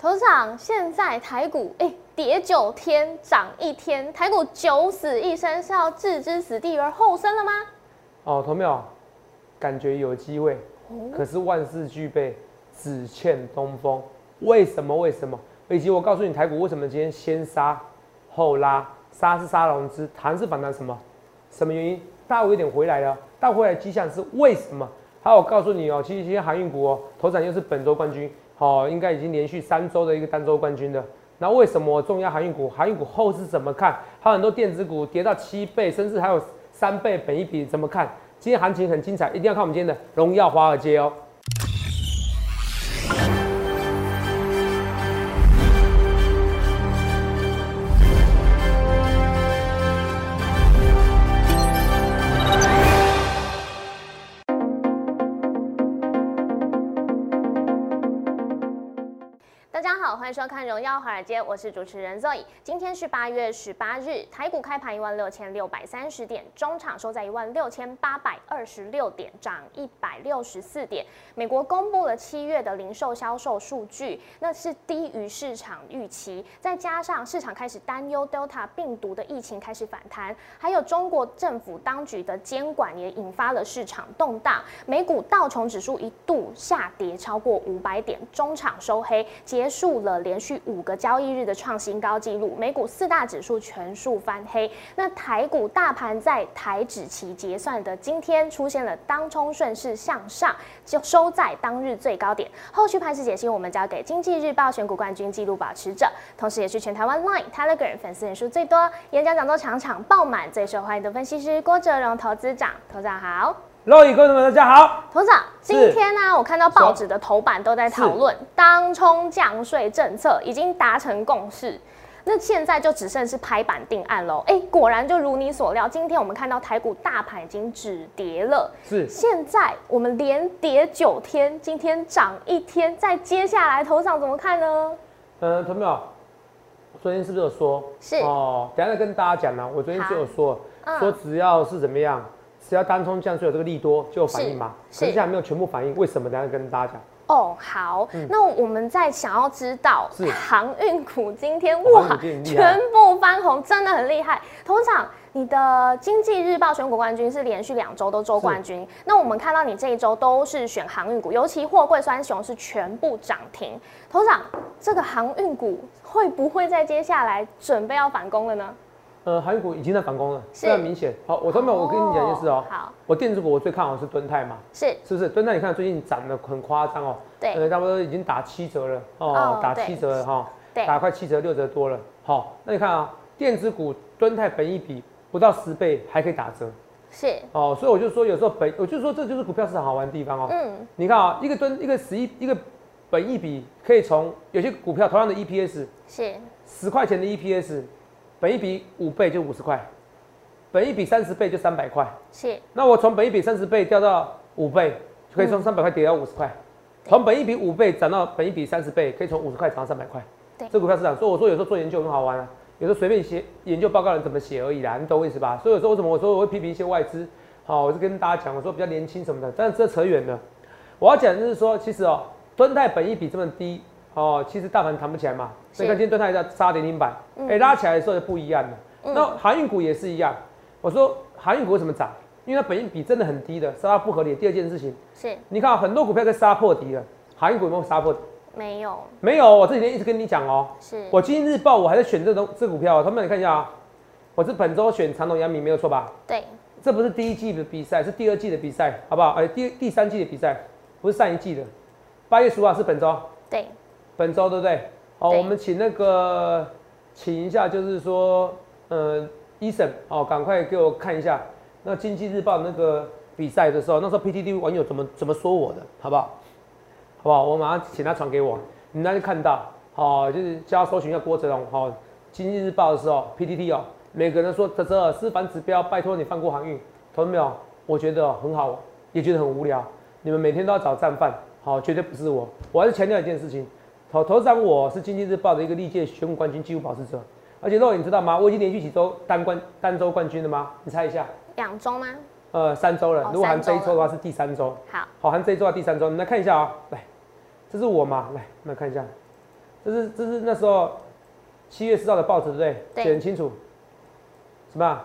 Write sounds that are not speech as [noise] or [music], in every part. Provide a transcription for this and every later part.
头长，现在台股哎跌九天涨一天，台股九死一生是要置之死地而后生了吗？哦，同没感觉有机会，可是万事俱备，只欠东风。为什么？为什么？以及我告诉你，台股为什么今天先杀后拉？杀是杀融资，弹是反弹什么？什么原因？大有点回来了，大回来迹象是为什么？还有我告诉你哦，其实今天航运股哦，头涨又是本周冠军。好，应该已经连续三周的一个单周冠军了。那为什么重压航运股？航运股后市怎么看？还有很多电子股跌到七倍，甚至还有三倍本一比，怎么看？今天行情很精彩，一定要看我们今天的荣耀华尔街哦。大家好，欢迎收看《荣耀华尔街》，我是主持人 Zoe。今天是八月十八日，台股开盘一万六千六百三十点，中场收在一万六千八百二十六点，涨一百六十四点。美国公布了七月的零售销售数据，那是低于市场预期，再加上市场开始担忧 Delta 病毒的疫情开始反弹，还有中国政府当局的监管也引发了市场动荡。美股道琼指数一度下跌超过五百点，中场收黑，结束了。连续五个交易日的创新高纪录，美股四大指数全数翻黑。那台股大盘在台指期结算的今天出现了当冲顺势向上，就收在当日最高点。后续盘势解析，我们交给经济日报选股冠军纪录保持者，同时也是全台湾 Line、Telegram 粉丝人数最多、演讲讲座场场爆满、最受欢迎的分析师郭哲荣投资长。投资长好。各位观众们，大家好。董事长，今天呢，我看到报纸的头版都在讨论当冲降税政策已经达成共识，那现在就只剩是拍板定案喽。哎，果然就如你所料，今天我们看到台股大盘已经止跌了。是，现在我们连跌九天，今天涨一天，在接下来头上怎么看呢？嗯，同没昨天是不是有说？是哦，等下再跟大家讲呢。我昨天就有说，说只要是怎么样。只要单冲降税有这个利多就有反应嘛？是，现在没有全部反应，为什么？等下跟大家讲。哦，好，那我们在想要知道，是航运股今天哇，全部翻红，真的很厉害。通常你的经济日报选股冠军是连续两周都周冠军，那我们看到你这一周都是选航运股，尤其货柜酸雄是全部涨停。头长，这个航运股会不会在接下来准备要反攻了呢？呃，航运股已经在反攻了，非常明显。好，我这边我跟你讲件事哦，好，我电子股我最看好是敦泰嘛，是，是不是？敦泰你看最近涨得很夸张哦，对，差不多已经打七折了。哦，打七折了哈，打快七折六折多了。好，那你看啊，电子股敦泰本一比不到十倍还可以打折，是，哦，所以我就说有时候本，我就说这就是股票市场好玩的地方哦。嗯，你看啊，一个吨一个十一一个本一比可以从有些股票同样的 EPS 是。十块钱的 EPS。本一比五倍就五十块，本一比三十倍就三百块。是。那我从本一比三十倍掉到五倍，就可以从三百块跌到五十块。从本一比五倍涨到本一比三十倍，可以从五十块涨到三百块。对。这股票市场，所以我说有时候做研究很好玩啊，有时候随便写研究报告人怎么写而已啦，你懂我意思吧？所以有时候为什么我说我会批评一些外资？好，我是跟大家讲，我说比较年轻什么的，但是这扯远了。我要讲就是说，其实哦，敦泰本一比这么低。哦，其实大盘弹不起来嘛，所以看今天蹲泰在杀跌停板，哎，拉起来的时候就不一样了。那航运股也是一样，我说航运股为什么涨？因为它本应比真的很低的，杀不合理。第二件事情是，你看很多股票在杀破底了，航运股有没有杀破底？没有，没有。我这几天一直跟你讲哦，是我今天日报我还在选这种这股票，他们你看一下啊，我是本周选长隆、阳明，没有错吧？对，这不是第一季的比赛，是第二季的比赛，好不好？哎，第第三季的比赛不是上一季的，八月十五号是本周，对。本周对不对？好，我们请那个请一下，就是说，呃，医生，哦，赶快给我看一下那经济日报那个比赛的时候，那时候 PTT 网友怎么怎么说我的，好不好？好不好？我马上请他传给我，你那就看到，好，就是叫他搜寻一下郭哲龙，好，经济日报的时候 PTT 哦，每个人说这这私房指标，拜托你放过航运，同志没有？我觉得很好，也觉得很无聊，你们每天都要找战犯，好，绝对不是我，我还是强调一件事情。头头长，我是经济日报的一个历届选股冠军纪录保持者，而且肉你知道吗？我已经连续几周单冠单周冠军了吗？你猜一下？两周吗？呃，三周了。如果含这一周的话，是第三周。好，好含这一周的第三周，你来看一下啊。来，这是我嘛？来，来看一下，这是这是那时候七月四号的报纸，对不对？对写很清楚。什么啊？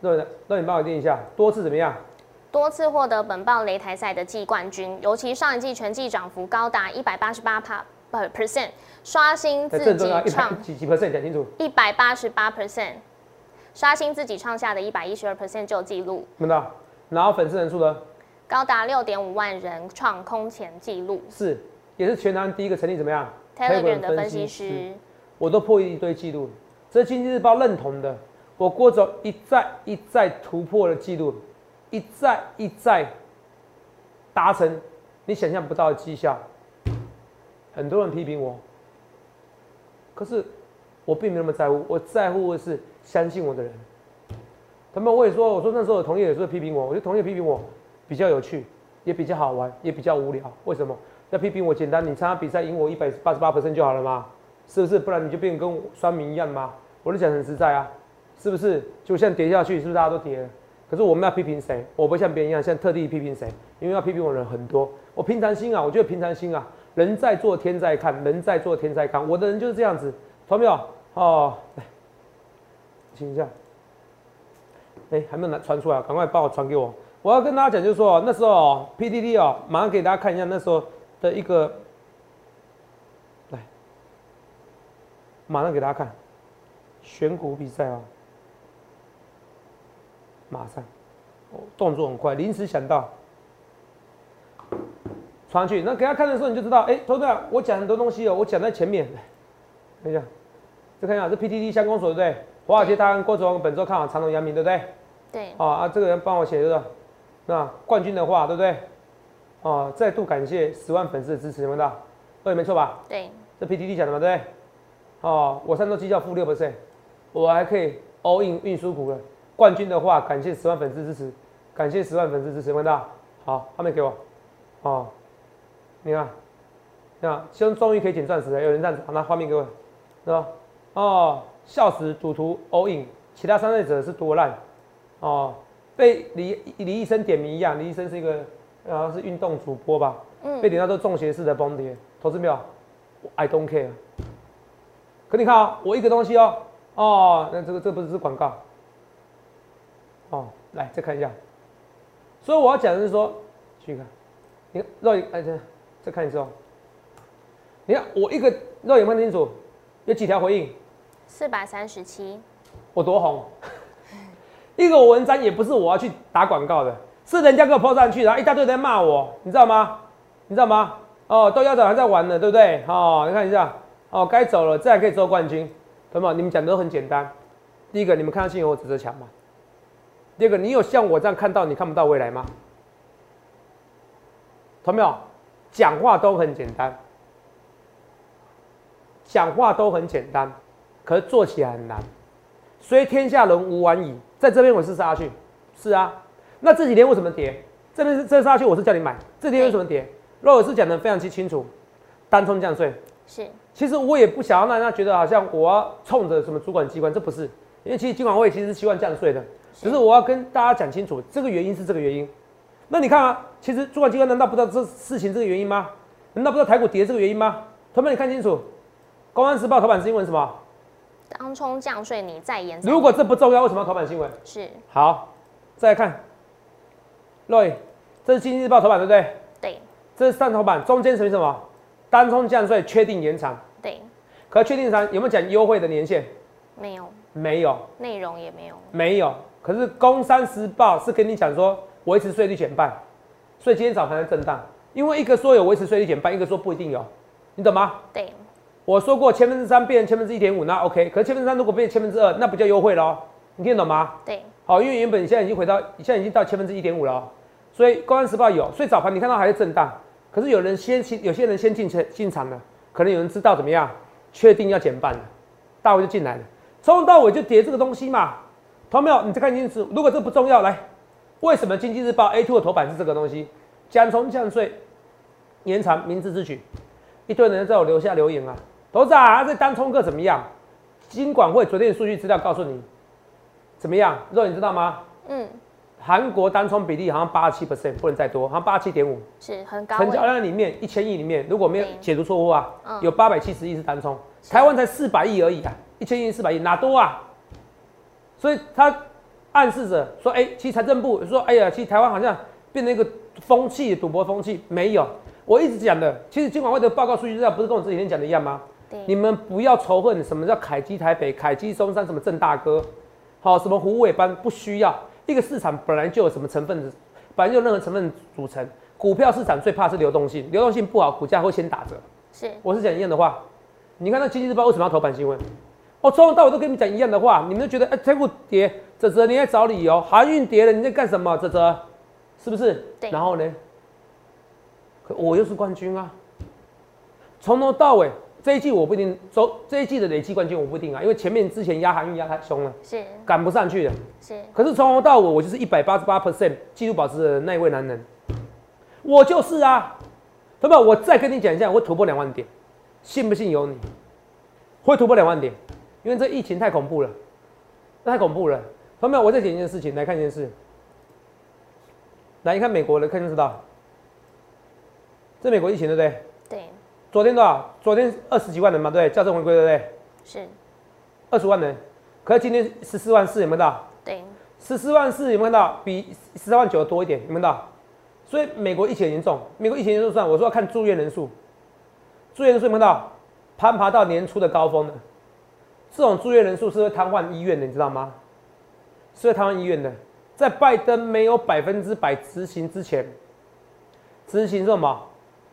那那你帮我念一下，多次怎么样？多次获得本报擂台赛的季冠军，尤其上一季全季涨幅高达一百八十八帕呃 percent，刷新哎自己创几几 percent 讲清楚，一百八十八 percent，刷新自己创下的一百一十二 percent 旧纪录，看到？然后粉丝人数呢？高达六点五万人，创空前纪录。是，也是全台第一个成立怎么样 Telegram 的分析师，我都破一堆记录，这是经济日报认同的。我郭总一再一再突破了记录，一再一再达成你想象不到的绩效。很多人批评我，可是我并没有那么在乎，我在乎的是相信我的人。他们我也说，我说那时候我同业有时候批评我，我觉得同业批评我比较有趣，也比较好玩，也比较无聊。为什么？要批评我简单，你参加比赛赢我一百八十八就好了嘛，是不是？不然你就变跟酸民一样嘛。我就讲很实在啊，是不是？就像跌下去，是不是大家都跌了？可是我们要批评谁？我不像别人一样，像特地批评谁，因为要批评我的人很多。我平常心啊，我觉得平常心啊，人在做天在看，人在做天在看。我的人就是这样子，懂没有？哦，来，请一下。哎、还没有拿传出来，赶快帮我传给我。我要跟大家讲，就是说那时候，PDD 哦，马上给大家看一下那时候的一个，来，马上给大家看选股比赛哦，马上，哦，动作很快，临时想到传上去。那给他看的时候，你就知道，哎、投资者，我讲很多东西哦，我讲在前面，[laughs] 来看一下，再看一下，这 PTT 相公所对不对？华尔街大亨郭总本周看好长隆、阳明，对不对？对，哦啊，这个人帮我写的，那冠军的话，对不对？哦，再度感谢十万粉丝的支持，有没有到？对，没错吧？对，这 PTT 讲的嘛，对不对？哦，我上周绩效负六 percent，我还可以 all in 运输股了。冠军的话，感谢十万粉丝支持，感谢十万粉丝支持，有没有到？好，画面给我。哦，你看，你看，希望终于可以捡钻石了，有人这样子，好，那画面给我，是吧？哦，笑死，赌徒 all in，其他参赛者是多烂。哦，被李李医生点名一样，李医生是一个好像是运动主播吧，嗯被点到都中邪式的崩跌，投资没有？I don't care。可你看啊、我一个东西哦，哦，那这个这不是广告，哦，来再看一下，所以我要讲的是说，去看，你看肉眼，哎，再再看一次哦，你看我一个肉眼看清楚，有几条回应，四百三十七，我多红。[laughs] 一个文章也不是我要去打广告的，是人家给我 po 上去，然后一大堆人在骂我，你知道吗？你知道吗？哦，豆芽仔还在玩呢，对不对？哦，你看一下，哦，该走了，这还可以做冠军，懂吗？你们讲的都很简单。第一个，你们看到信有我指责强吗？第二个，你有像我这样看到你看不到未来吗？懂没有？讲话都很简单，讲话都很简单，可是做起来很难。虽天下人无完矣，在这边我是杀下去，是啊。那这几天为什么跌？这边是这杀下去，我是叫你买。这几天为什么跌？罗尔是讲的非常清清楚，单冲降税。是其实我也不想要让大家觉得好像我要冲着什么主管机关，这不是。因为其实金管会其实是希望降税的，只是我要跟大家讲清楚，这个原因是这个原因。那你看啊，其实主管机关难道不知道这事情这个原因吗？难道不知道台股跌这个原因吗？同学们，你看清楚，《公安时报》头版新闻什么？当冲降税，你再延如果这不重要，为什么要头版新闻？是好，再来看，Roy，这是《经济日报》头版对不对？对这是上头版，中间属于什么？单冲降税确定延长，对，可确定延长有没有讲优惠的年限？没有没有，内容也没有，没有。可是《工商时报》是跟你讲说维持税率减半，所以今天早盘在震荡，因为一个说有维持税率减半，一个说不一定有，你懂吗？对我说过千分之三变千分之一点五，那 OK。可是千分之三如果变千分之二，那不叫优惠喽，你听得懂吗？对好，因为原本现在已经回到，现在已经到千分之一点五了哦，所以《公安时报》有，所以早盘你看到还是震荡，可是有人先进，有些人先进车进场了，可能有人知道怎么样，确定要减半了，大卫就进来了，从头到尾就跌这个东西嘛，同没有？你再看清楚，如果这不重要，来，为什么《经济日报》A two 的头版是这个东西？降冲降税，延长明智之举，一堆人在我留下留言啊，董事长啊，这单冲客怎么样？金管会昨天的数据资料告诉你，怎么样？肉你知道吗？嗯韩国单冲比例好像八十七 percent，不能再多，好像八七点五。是很高。成交量里面一千亿里面，如果没有解读错误啊，有八百七十亿是单冲，台湾才四百亿而已啊，一千亿四百亿哪多啊？所以它暗示着说，哎，其实财政部说，哎呀，其实台湾好像变成一个风气，赌博风气没有。我一直讲的，其实金管会的报告数据资料不是跟我这几天讲的一样吗？你们不要仇恨什么叫凯基台北、凯基松山、什么郑大哥，好，什么虎尾班，不需要。一个市场本来就有什么成分，本来就有任何成分组成。股票市场最怕是流动性，流动性不好，股价会先打折。是，我是讲一样的话。你看那经济日报为什么要头版新闻？我从头到尾都跟你们讲一样的话，你们都觉得哎，台股跌，泽泽你在找理由，航运跌了你在干什么？泽泽，是不是？对。然后呢？可我又是冠军啊！从头到尾。这一季我不一定走，这一季的累计冠军我不一定啊，因为前面之前压航运压太凶了，是赶不上去的。是，可是从头到尾我就是一百八十八 percent 纪录保持的那一位男人，我就是啊。对吧我再跟你讲一下，我会突破两万点，信不信由你。会突破两万点，因为这疫情太恐怖了，太恐怖了。朋友们，我再讲一件事情，来看一件事，来你看美国的，看就知道，这美国疫情对不对？对。昨天多少？昨天二十几万人嘛，对，校正回归，对不对？是，二十万人。可是今天十四万四，有没有到？对，十四万四有没有看到？比十三万九多一点，有没有到？所以美国疫情严重，美国疫情严重算，我说要看住院人数，住院人数有没有到？攀爬到年初的高峰的，这种住院人数是会瘫痪医院的，你知道吗？是会瘫痪医院的。在拜登没有百分之百执行之前，执行什么？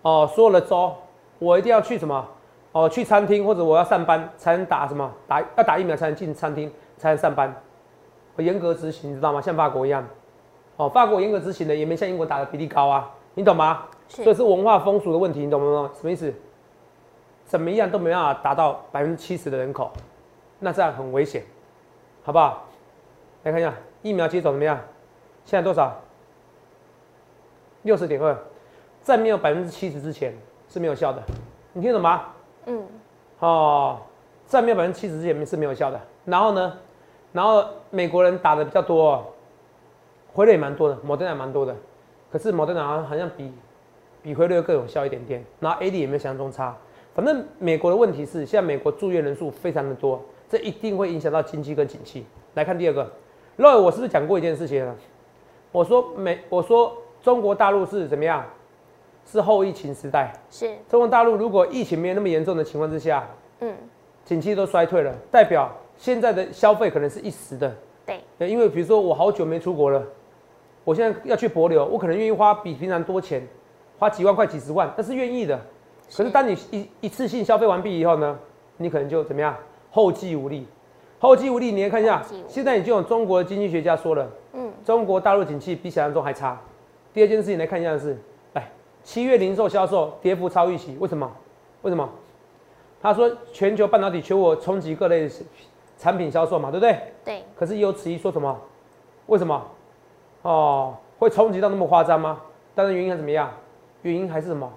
哦，所有的州。我一定要去什么？哦，去餐厅或者我要上班才能打什么？打要打疫苗才能进餐厅，才能上班。我严格执行，你知道吗？像法国一样。哦，法国严格执行的也没像英国打的比例高啊，你懂吗？所以是文化风俗的问题，你懂吗？什么意思？怎么样都没办法达到百分之七十的人口，那这样很危险，好不好？来看一下疫苗接种怎么样？现在多少？六十点二，在没有百分之七十之前。是没有效的，你听懂吗？嗯，哦，在没有百分之七十之前是没有效的。然后呢，然后美国人打的比较多，回来也蛮多的，莫德纳蛮多的。可是莫德纳好像比比回的更有效一点点。然后 A D 也没有想象中差。反正美国的问题是，现在美国住院人数非常的多，这一定会影响到经济跟景气。来看第二个，Roy，我是不是讲过一件事情？我说美，我说中国大陆是怎么样？是后疫情时代，是中国大陆如果疫情没有那么严重的情况之下，嗯，景气都衰退了，代表现在的消费可能是一时的，对，因为比如说我好久没出国了，我现在要去博流，我可能愿意花比平常多钱，花几万块、几十万，那是愿意的。可是当你一一次性消费完毕以后呢，你可能就怎么样，后继无力，后继无力。你来看一下，现在已经有中国的经济学家说了，嗯，中国大陆景气比想象中还差。第二件事情来看一下是。七月零售销售跌幅超预期，为什么？为什么？他说全球半导体缺货冲击各类产品销售嘛，对不对？对。可是也有此一说什么？为什么？哦，会冲击到那么夸张吗？当然原因还怎么样？原因还是什么？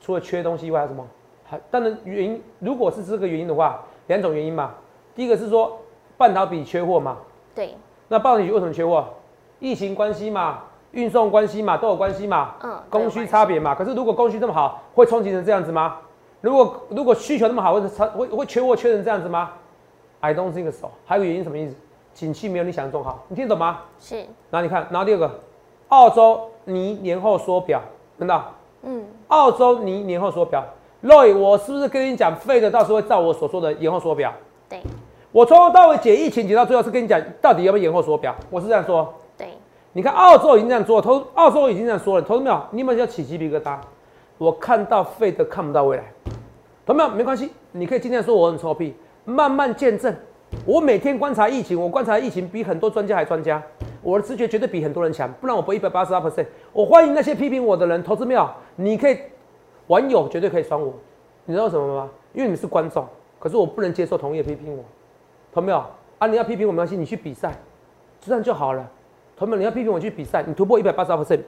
除了缺东西以外，还什么？还当然原因，如果是这个原因的话，两种原因嘛。第一个是说半导体缺货嘛。对。那半导体为什么缺货？疫情关系嘛。运送关系嘛，都有关系嘛，嗯，供需差别嘛。可是如果供需这么好，会冲击成这样子吗？如果如果需求那么好，会会会缺货缺成这样子吗？I don't think so。还有原因什么意思？景气没有你想象中好，你听懂吗？是。然后你看，然后第二个，澳洲泥年后缩表，听到？嗯。澳洲泥年后缩表，Roy，我是不是跟你讲，废的到时候会照我所说的延后缩表？对。我从头到尾解疫情解到最后是跟你讲，到底要不要延后缩表？我是这样说。对你看，澳洲已经这样做，投澳洲已经这样说了，投资没有？你有没有起鸡皮疙瘩？我看到废的看不到未来，投没有？没关系，你可以今天说我很臭屁，慢慢见证。我每天观察疫情，我观察疫情比很多专家还专家，我的直觉绝对比很多人强，不然我不一百八十二 percent。我欢迎那些批评我的人，投资没有？你可以网友绝对可以酸我，你知道什么吗？因为你们是观众，可是我不能接受同业批评我，同没有？啊，你要批评我没关系，你去比赛，这样就好了。朋友们，你要批评我去比赛，你突破一百八十二 percent，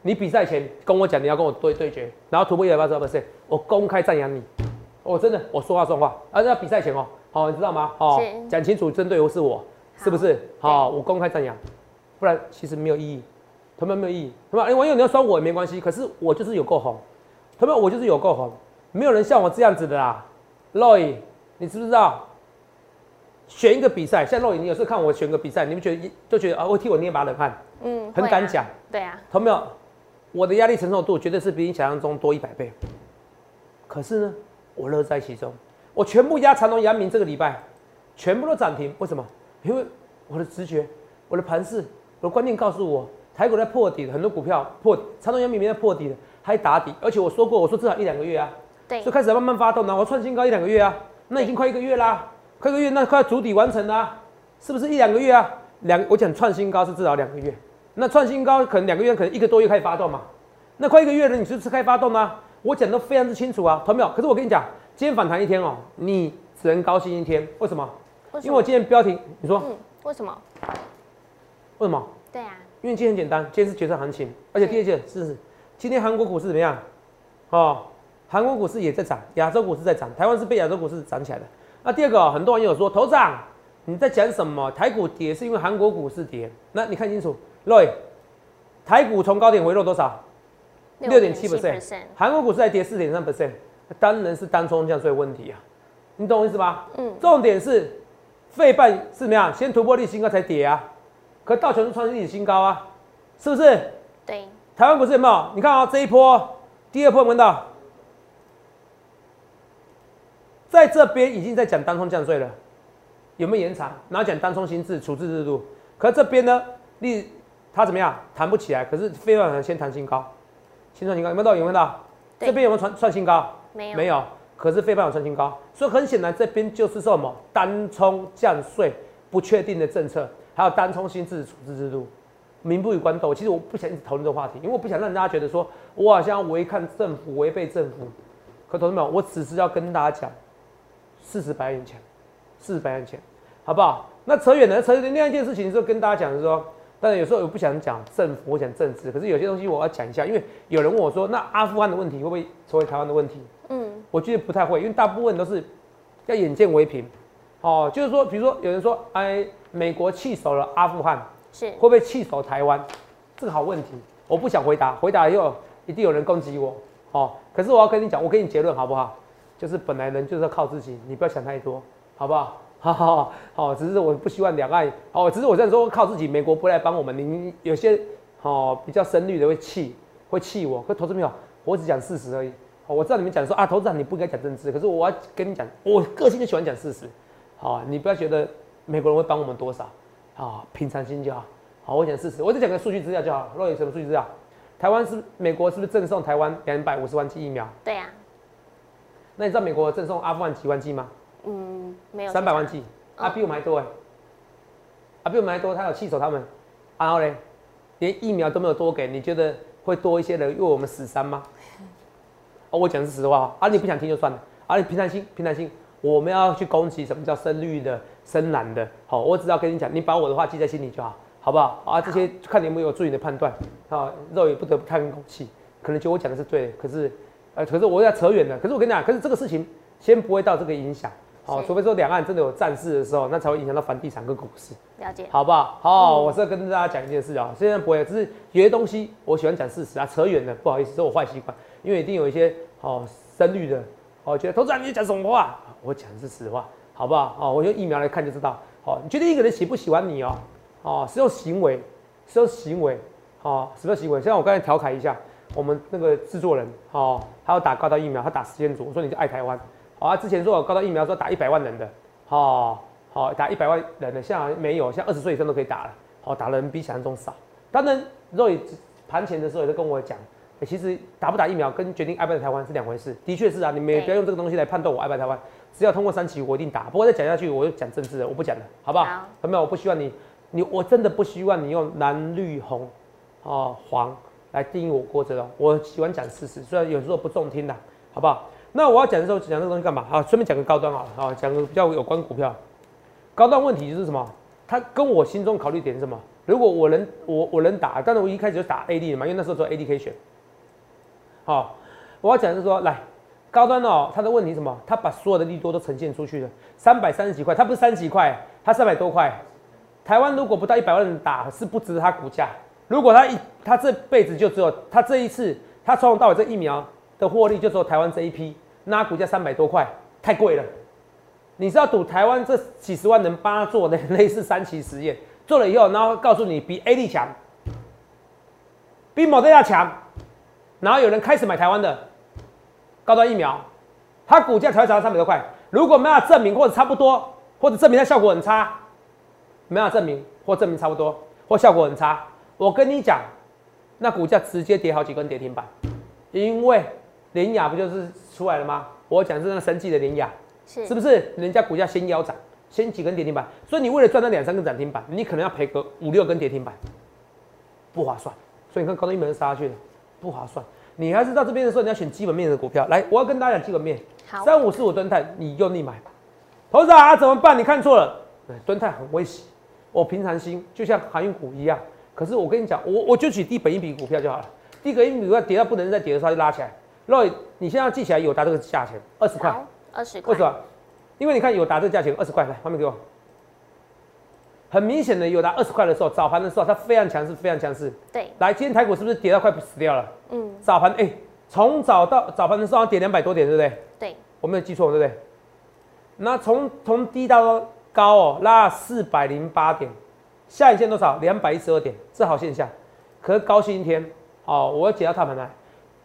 你比赛前跟我讲你要跟我对对决，然后突破一百八十二 percent，我公开赞扬你。我真的我说话算话，而且要比赛前哦，好，你知道吗？哦，讲清楚，针对我是我，是不是？好，我公开赞扬，不然其实没有意义，他们没有意义，他们哎，网友你要酸我也没关系，可是我就是有够红，他们我就是有够红，没有人像我这样子的啦，Roy，你知不知道？选一个比赛，像 Roy，你有时候看我选个比赛，你们觉得就觉得啊，会替我捏把冷汗，嗯，很敢讲，对啊，同没有？我的压力承受度绝对是比你想象中多一百倍，可是呢，我乐在其中，我全部压长隆、阳明这个礼拜。全部都涨停，为什么？因为我的直觉、我的盘势、我的观念告诉我，台股在破底，很多股票破，长隆、阳明在破底的，还打底，而且我说过，我说至少一两个月啊，对，所以开始慢慢发动了。我创新高一两个月啊，那已经快一个月啦，快一个月，那快要主底完成啦，是不是一两个月啊？两，我讲创新高是至少两个月，那创新高可能两个月，可能一个多月开始发动嘛，那快一个月了，你是不是开发动呢？我讲的非常之清楚啊，同没有？可是我跟你讲，今天反弹一天哦，你只能高兴一天，为什么？因为我今天标题，你说，嗯，为什么？为什么？对啊，因为今天很简单，今天是决策行情，而且第二件是，今天韩国股市怎么样？哦，韩国股市也在涨，亚洲股市在涨，台湾是被亚洲股市涨起来的。那第二个，很多网友说，头涨，你在讲什么？台股跌是因为韩国股市跌？那你看清楚，Roy，台股从高点回落多少？六点七 percent，韩国股市在跌四点三 percent，当然是单冲降税问题啊，你懂我意思吧？嗯，重点是。费半是怎么样？先突破历史新高才跌啊，可道琼斯创历史新高啊，是不是？对。台湾股市有没有？你看啊，这一波，第二波有闻到，在这边已经在讲单冲降税了，有没有延长？然后讲单冲新制处置制度，可这边呢，利它怎么样？弹不起来。可是非半先弹新高，先创新高，有没有到？有没有到？这边有没有创创新高？没有。没有。可是非半有创新高，所以很显然这边就是什么单冲降税不确定的政策，还有单冲新制处置制度，民不与官斗。其实我不想一直讨论这个话题，因为我不想让大家觉得说我好像违抗政府、违背政府。可同志们，我只是要跟大家讲事实摆在眼前，事实摆在眼前，好不好？那扯远了，扯远另外一件事情，就跟大家讲是说，当然有时候我不想讲政府，我讲政治。可是有些东西我要讲一下，因为有人问我说，那阿富汗的问题会不会成为台湾的问题？嗯。我觉得不太会，因为大部分都是要眼见为凭，哦，就是说，比如说有人说，哎，美国弃守了阿富汗，是会不会弃守台湾？这个好问题，我不想回答，回答以后一定有人攻击我，哦，可是我要跟你讲，我给你结论好不好？就是本来人就是要靠自己，你不要想太多，好不好？好好好，只是我不希望两岸，哦，只是我这样说靠自己，美国不来帮我们，你有些哦比较深绿的会气，会气我，可投资没有，我只讲事实而已。我知道你们讲说啊，投资人你不应该讲政治，可是我要跟你讲，我个性就喜欢讲事实。好，你不要觉得美国人会帮我们多少，啊，平常心就好。好，我讲事实，我只讲个数据资料就好。若有什么数据资料？台湾是美国是不是赠送台湾两百五十万剂疫苗？对呀。那你知道美国赠送阿富汗几万剂吗？嗯，没有。三百万剂，啊，比我们还多哎，啊，比我们还多，他有气手他们，然后嘞，连疫苗都没有多给，你觉得会多一些人为我们死伤吗？我讲是实话啊，你不想听就算了啊，你平常心，平常心，我们要去攻击什么叫深绿的、深蓝的，好，我只要跟你讲，你把我的话记在心里就好，好不好？啊，这些看你有没有助你的判断，啊，肉也不得不叹一口气，可能觉得我讲的是对的，可是，呃，可是我要扯远了，可是我跟你讲，可是这个事情先不会到这个影响，好，除非说两岸真的有战事的时候，那才会影响到房地产跟股市，了解，好不好？好，我是要跟大家讲一件事啊，现在不会，只是有些东西我喜欢讲事实啊，扯远了，不好意思，是我坏习惯。因为一定有一些哦深绿的哦觉得投资人你讲什么话？我讲的是实话，好不好？哦，我用疫苗来看就知道。哦，你觉得一个人喜不喜欢你哦？哦，是用行为，是用行为，哦，什么行为？像我刚才调侃一下，我们那个制作人哦，他要打高端疫苗，他打时间组，我说你就爱台湾。好，之前说高端疫苗说打一百万人的，哦，好打一百万人的，现在没有，像二十岁以上都可以打了。好，打的人比想象中少。当然，若雨盘前的时候也是跟我讲。其实打不打疫苗跟决定爱不爱台湾是两回事，的确是啊，你们不要用这个东西来判断我爱不爱台湾。只要通过三期，我一定打。不过再讲下去，我就讲政治了，我不讲了，好不好？有没有？我不希望你，你我真的不希望你用蓝绿红，哦黄来定义我郭哲龙。我喜欢讲事实，虽然有时候不中听的，好不好？那我要讲的时候讲这个东西干嘛？好，顺便讲个高端好了，啊，讲个比较有关股票。高端问题就是什么？他跟我心中考虑点是什么？如果我能我我能打，但是我一开始就打 AD 的嘛，因为那时候做 AD 可以选。好，我要讲是说，来高端哦，它的问题什么？它把所有的利多都呈现出去了，三百三十几块，它不是三十几块，它三百多块，台湾如果不到一百万人打，是不值它股价。如果他一他这辈子就只有他这一次，他从头到尾这疫苗的获利就只有台湾这一批，那股价三百多块，太贵了。你是要赌台湾这几十万人帮他做的 [laughs] 类似三期实验，做了以后，然后告诉你比 A D 强，比某 d 强，然后有人开始买台湾的高端疫苗，它股价才会涨到三百多块。如果没有证明或者差不多，或者证明它效果很差，没有证明或证明差不多或效果很差。我跟你讲，那股价直接跌好几根跌停板，因为联雅不就是出来了吗？我讲是那个生计的联雅，是是不是？人家股价先腰斩，先几根跌停板，所以你为了赚那两三根涨停板，你可能要赔个五六根跌停板，不划算。所以你看高端一门杀下去了，不划算。你还是到这边的时候，你要选基本面的股票。来，我要跟大家讲基本面，好，三五四五吨泰，你用力买吧。投资啊，怎么办？你看错了，吨泰很危险。我平常心，就像航运股一样。可是我跟你讲，我我就取低本一笔股票就好了。低本一笔股票跌到不能再跌的时候就拉起来。Roy，你现在要记起来有达这个价钱，二十块，二十块。为什么？因为你看有达这个价钱二十块，来画面给我。很明显的，有达二十块的时候，早盘的时候它非常强势，非常强势。对。来，今天台股是不是跌到快死掉了？嗯。早盘哎，从早到早盘的时候跌两百多点，对不对？对。我没有记错，对不对？那从从低到高哦，拉四百零八点。下影线多少？两百一十二点，这好现象。可是高兴一天，哦，我要解到踏盘来。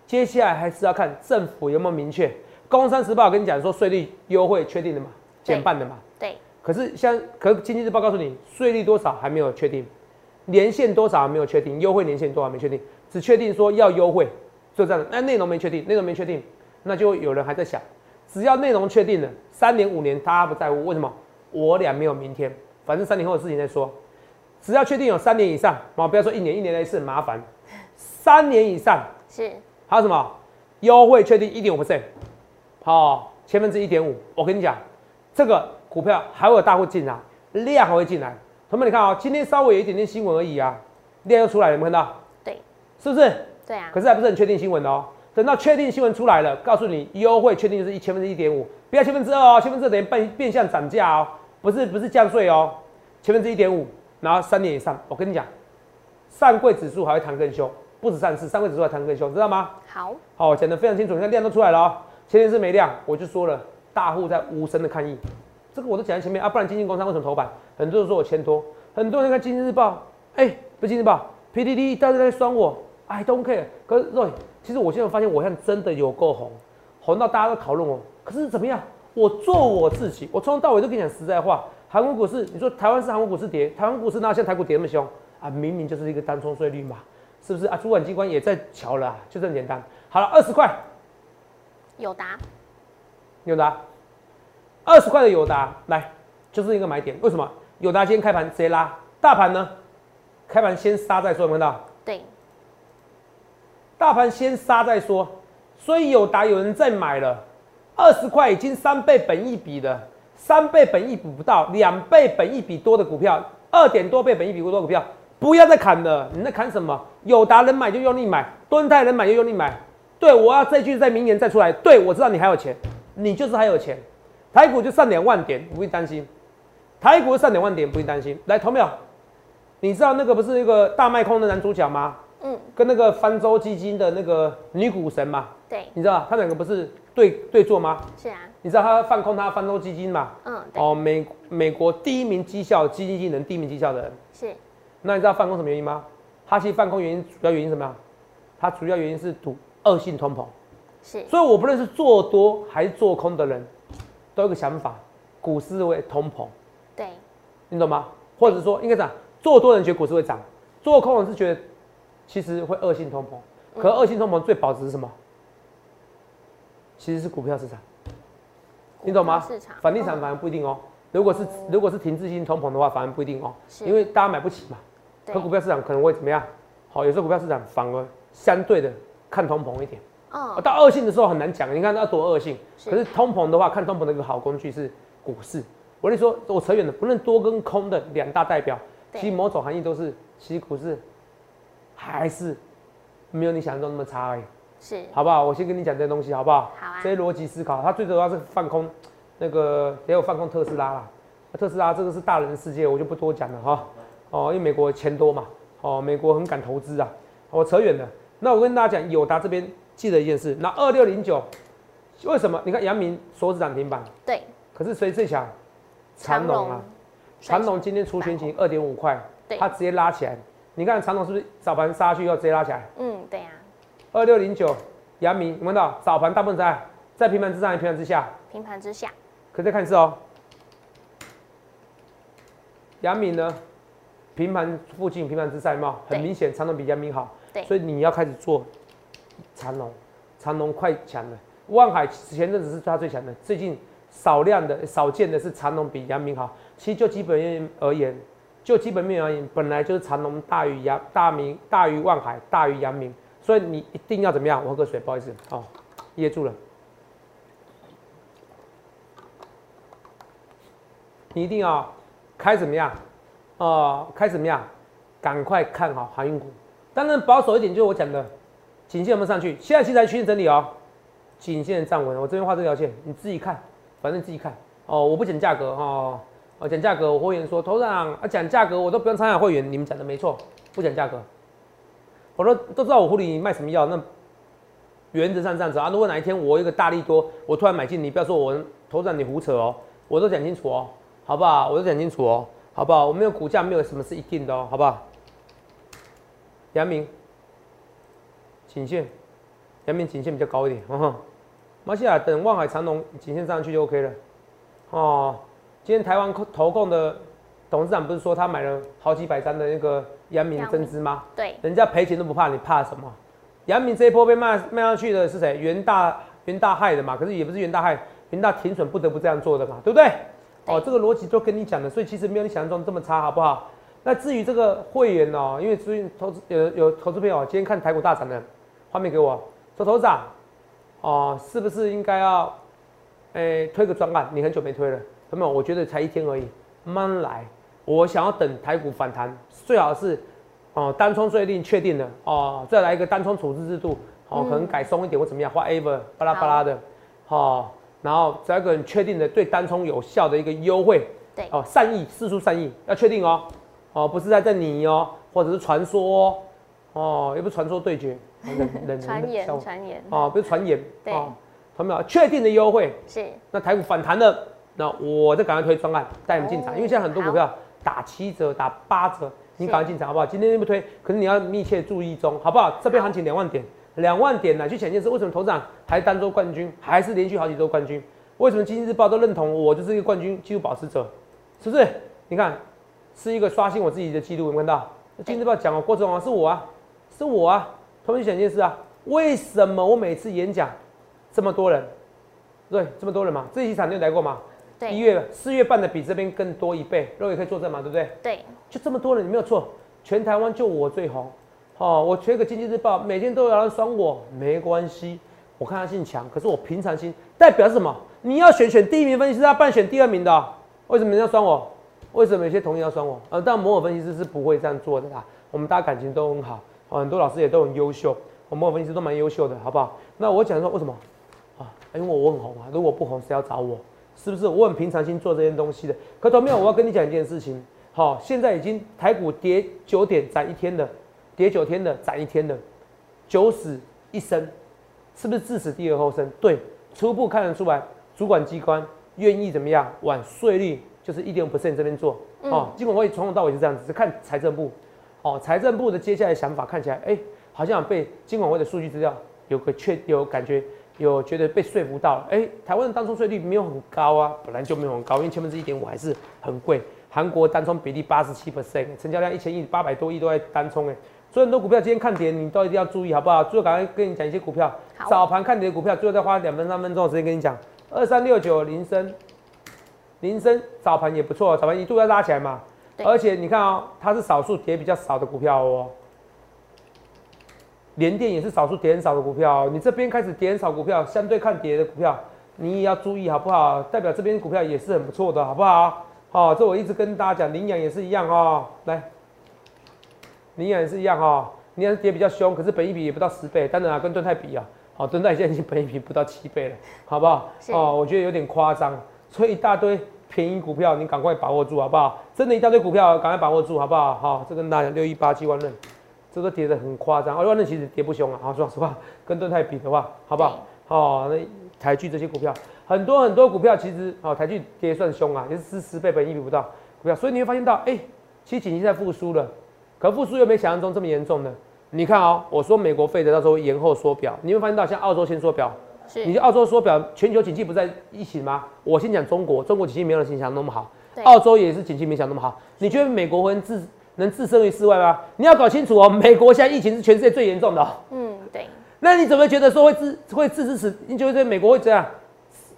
接下来还是要看政府有没有明确。工商时报跟你讲说税率优惠确定的嘛，减半的嘛。可是像，可经济日报告诉你税率多少还没有确定，年限多少还没有确定，优惠年限多少没确定，只确定说要优惠，就这样。那内容没确定，内容没确定，那就有人还在想，只要内容确定了，三年五年大家不在乎，为什么？我俩没有明天，反正三年后的事情再说。只要确定有三年以上，哦，不要说一年，一年一次很麻烦。三年以上是还有什么优惠？确定一点五 percent，好，千分之一点五。我跟你讲，这个股票还会有大户进来，量还会进来。同学们，你看啊，今天稍微有一点点新闻而已啊，量又出来了，有没有看到？对，是不是？对啊。可是还不是很确定新闻哦。等到确定新闻出来了，告诉你优惠确定就是一千分之一点五，不要千分之二哦，千分之二等于变变相涨价哦，不是不是降税哦，千分之一点五。然后三年以上，我跟你讲，上柜指数还会弹更凶，不止上市，上柜指数还弹更凶，知道吗？好，好，讲得非常清楚。你看量都出来了哦，前天是没量，我就说了，大户在无声的抗议，这个我都讲在前面啊，不然经济工商为什么头版？很多人说我牵拖，很多人看经济日报，哎，不是经济日报，PDD 大家在酸我，I don't care。可是 Roy，其实我现在发现我现在真的有够红，红到大家都讨论我。可是怎么样？我做我自己，我从头到尾都跟你讲实在话。韩国股市，你说台湾是韩国股市跌，台湾股市哪像台股跌那么凶啊？明明就是一个单冲税率嘛，是不是啊？主管机关也在瞧了，就这么简单。好了，二十块，友达，友达，二十块的友达，来，就是一个买点。为什么？友达今天开盘直接拉，大盘呢？开盘先杀再说，有没有看到？对，大盘先杀再说，所以友达有人在买了，二十块已经三倍本一比的。三倍本一比不到，两倍本一比多的股票，二点多倍本一比多的股票，不要再砍了。你在砍什么？友达能买就用力买，敦泰能买就用力买。对我要这句在明年再出来。对我知道你还有钱，你就是还有钱。台股就上两万点，不用担心。台股上两万点，不用担心。来，投票，你知道那个不是一个大卖空的男主角吗？嗯。跟那个方舟基金的那个女股神嘛？对。你知道他两个不是对对坐吗？是啊。你知道他放空他方舟基金嘛？嗯，哦，美美国第一名绩效基金经理人，第一名绩效的人是。那你知道放空什么原因吗？他其实放空原因主要原因什么呀？他主要原因是赌恶性通膨。是。所以我不论是做多还是做空的人，都有个想法，股市会通膨。对。你懂吗？或者说应该讲，做多人觉得股市会涨，做空人是觉得其实会恶性通膨。可恶性通膨最保值是什么？其实是股票市场。你懂吗？市场房地产反而不一定哦。如果是如果是停滞性通膨的话，反而不一定哦。因为大家买不起嘛。可股票市场可能会怎么样？好，有时候股票市场反而相对的看通膨一点。哦。到恶性的时候很难讲，你看它多恶性。可是通膨的话，看通膨的一个好工具是股市。我跟你说，我扯远了，不论多跟空的两大代表，其实某种含义都是，其实股市还是没有你想象中那么差而已。是，好不好？我先跟你讲这些东西，好不好？好啊。这些逻辑思考，它最主要是放空，那个也有放空特斯拉啦。特斯拉这个是大人的世界，我就不多讲了哈。哦，因为美国钱多嘛，哦，美国很敢投资啊。我扯远了，那我跟大家讲，友达这边记得一件事，那二六零九，为什么？你看阳明锁止涨停板，对，可是谁最强？长隆啊，长隆今天出全勤二点五块，它直接拉起来。你看长隆是不是早盘杀去，又直接拉起来？嗯，对呀。二六零九，阳明，你看到早盘大部分在在平盘之上，还是平盘之下？平盘之下。可再看一次哦。阳明呢，平盘附近，平盘之上，有很明显，长隆比阳明好。对。所以你要开始做长隆，长隆快强了。万海前阵子是它最强的，最近少量的、少见的是长隆比阳明好。其实就基本面而言，就基本面而言，本来就是长隆大于阳大明大于万海大于阳明，所以你一定要怎么样？我喝个水，不好意思，哦，噎住了。你一定要开怎么样？哦，开怎么样？赶快看好航运股。当然保守一点，就是我讲的，颈线有没有上去？现在其实趋势整理哦，颈线站稳。我这边画这条线，你自己看，反正自己看哦。我不讲价格哦，我讲价格，我会员说头上啊讲价格，我都不用参加会员。你们讲的没错，不讲价格。我说都知道我护理卖什么药，那原则上这样子啊。如果哪一天我一个大力多，我突然买进，你不要说我头上你胡扯哦，我都讲清楚哦。好不好？我都讲清楚哦，好不好？我没有股价，没有什么是一定的哦，好不好？杨明，颈线，阳明颈线比较高一点，嗯哼。马西亚等望海长隆颈线上去就 OK 了。哦，今天台湾投控的董事长不是说他买了好几百张的那个阳明增资吗？对。人家赔钱都不怕，你怕什么？阳明这一波被卖卖上去的是谁？元大元大害的嘛？可是也不是元大害，元大停损不得不这样做的嘛，对不对？哦，这个逻辑都跟你讲的，所以其实没有你想象中这么差，好不好？那至于这个会员哦，因为最近投资有有投资朋友今天看台股大涨的，画面给我，说头长哦，是不是应该要诶推个专案？你很久没推了，有没有？我觉得才一天而已，慢慢来。我想要等台股反弹，最好是哦单冲最令确定了哦，再来一个单冲处置制度，哦可能改松一点或怎么样，whatever 巴拉巴拉的，好。然后只要一个人确定的对单冲有效的一个优惠，对哦，善意四出善意要确定哦，哦不是在这你哦，或者是传说哦，又不是传说对决，[laughs] 传言传言哦，不是传言，对，有没有确定的优惠是，那台股反弹了，那我再赶快推专案带你们进场，因为现在很多股票打七折打八折，你赶快进场好不好？今天不推，可是你要密切注意中，好不好？这边行情两万点。两万点来去抢件事，为什么头涨还单周冠军，还是连续好几周冠军？为什么经济日报都认同我就是一个冠军纪录保持者？是不是？你看，是一个刷新我自己的记录，有看到？经济日报讲哦，郭总啊，是我啊，是我啊，同时想件事啊，为什么我每次演讲这么多人？对，这么多人嘛，这几场你有来过吗？对，一月、四月半的比这边更多一倍，肉也可以作证嘛，对不对？对，就这么多人，你没有错，全台湾就我最红。哦，我缺个经济日报，每天都有人酸我，没关系。我看他姓强，可是我平常心，代表什么？你要选选第一名分析师，他不选第二名的。为什么要酸我？为什么有些同业要酸我？呃，但摩尔分析师是不会这样做的啦。我们大家感情都很好，很多老师也都很优秀，我摩尔分析师都蛮优秀的，好不好？那我讲说为什么？啊，因为我很红啊。如果不红，谁要找我？是不是？我很平常心做这件东西的。可同没有？我要跟你讲一件事情。好，现在已经台股跌九点，涨一天的。跌九天的涨一天的，九死一生，是不是自死地而后生？对，初步看得出来，主管机关愿意怎么样？往税率就是一点五 percent 这边做哦。金管会从头到尾是这样子，是看财政部哦。财政部的接下来想法看起来，哎，好像被金管会的数据资料有个确有感觉，有觉得被说服到了。哎，台湾的当初税率没有很高啊，本来就没有很高，因为千分之一点五还是很贵。韩国单冲比例八十七 percent，成交量一千亿八百多亿都在单冲哎。所以很多股票今天看跌，你都一定要注意，好不好？最后赶快跟你讲一些股票，早盘看跌的股票，最后再花两分三分钟的时间跟你讲。二三六九林森，林森早盘也不错，早盘一度要拉起来嘛。而且你看哦，它是少数跌比较少的股票哦。联电也是少数跌很少的股票，你这边开始跌很少股票，相对看跌的股票，你也要注意好不好？代表这边股票也是很不错的，好不好？好，这我一直跟大家讲，领养也是一样哦，来。你也是一样哦，你也是跌比较凶，可是本益比也不到十倍，当然啊，跟盾泰比啊，好，盾泰现在已经本益比不到七倍了，好不好？哦，我觉得有点夸张，所以一大堆便宜股票，你赶快把握住，好不好？真的，一大堆股票，赶快把握住，好不好？好，这跟大家六一八七万润，这个跌的很夸张，二万润其实跌不凶啊。好，说实话，跟盾泰比的话，好不好？好，那台剧这些股票，很多很多股票其实，哦，台剧跌算凶啊，也是十倍本一比不到股票，所以你会发现到，哎，其实经济在复苏了，可复苏又没想象中这么严重呢。你看哦，我说美国费的到时候延后缩表，你会发现到像澳洲先缩表。你澳洲说表，全球经济不在一起吗？我先讲中国，中国经济没有想象那么好。澳洲也是经济没想那么好。你觉得美国会置能置身于世外吗？你要搞清楚哦，美国现在疫情是全世界最严重的。嗯，对。那你怎么觉得说会置会置之此？你觉得美国会怎样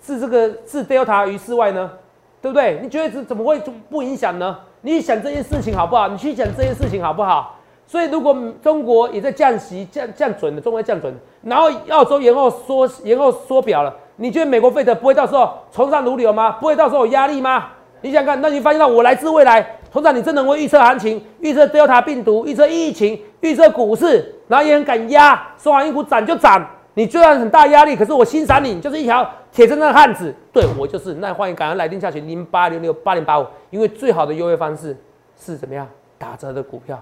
置这个置 Delta 于世外呢？对不对？你觉得怎怎么会不影响呢？你想这件事情好不好？你去想这件事情好不好？所以，如果中国也在降息、降降准的，中国降准，然后澳洲延后缩延后缩表了，你觉得美国费德不会到时候从上如流吗？不会到时候有压力吗？你想看，那你发现到我来自未来，通常你真的会预测行情、预测 Delta 病毒、预测疫情、预测股市，然后也很敢压，说完一股涨就涨。你虽然很大压力，可是我欣赏你，就是一条铁铮铮的汉子。对我就是，那欢迎赶快来电下去零八零六八零八五，因为最好的优惠方式是怎么样？打折的股票。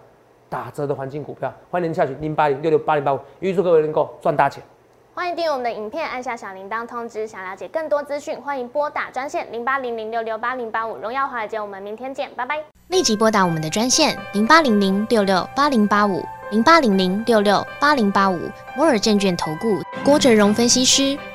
打折的黄金股票，欢迎您下去零八零六六八零八五，预祝各位能够赚大钱。欢迎订阅我们的影片，按下小铃铛通知。想了解更多资讯，欢迎拨打专线零八零零六六八零八五。荣耀华尔街，我们明天见，拜拜。立即拨打我们的专线零八零零六六八零八五零八零零六六八零八五摩尔证券投顾郭哲荣分析师。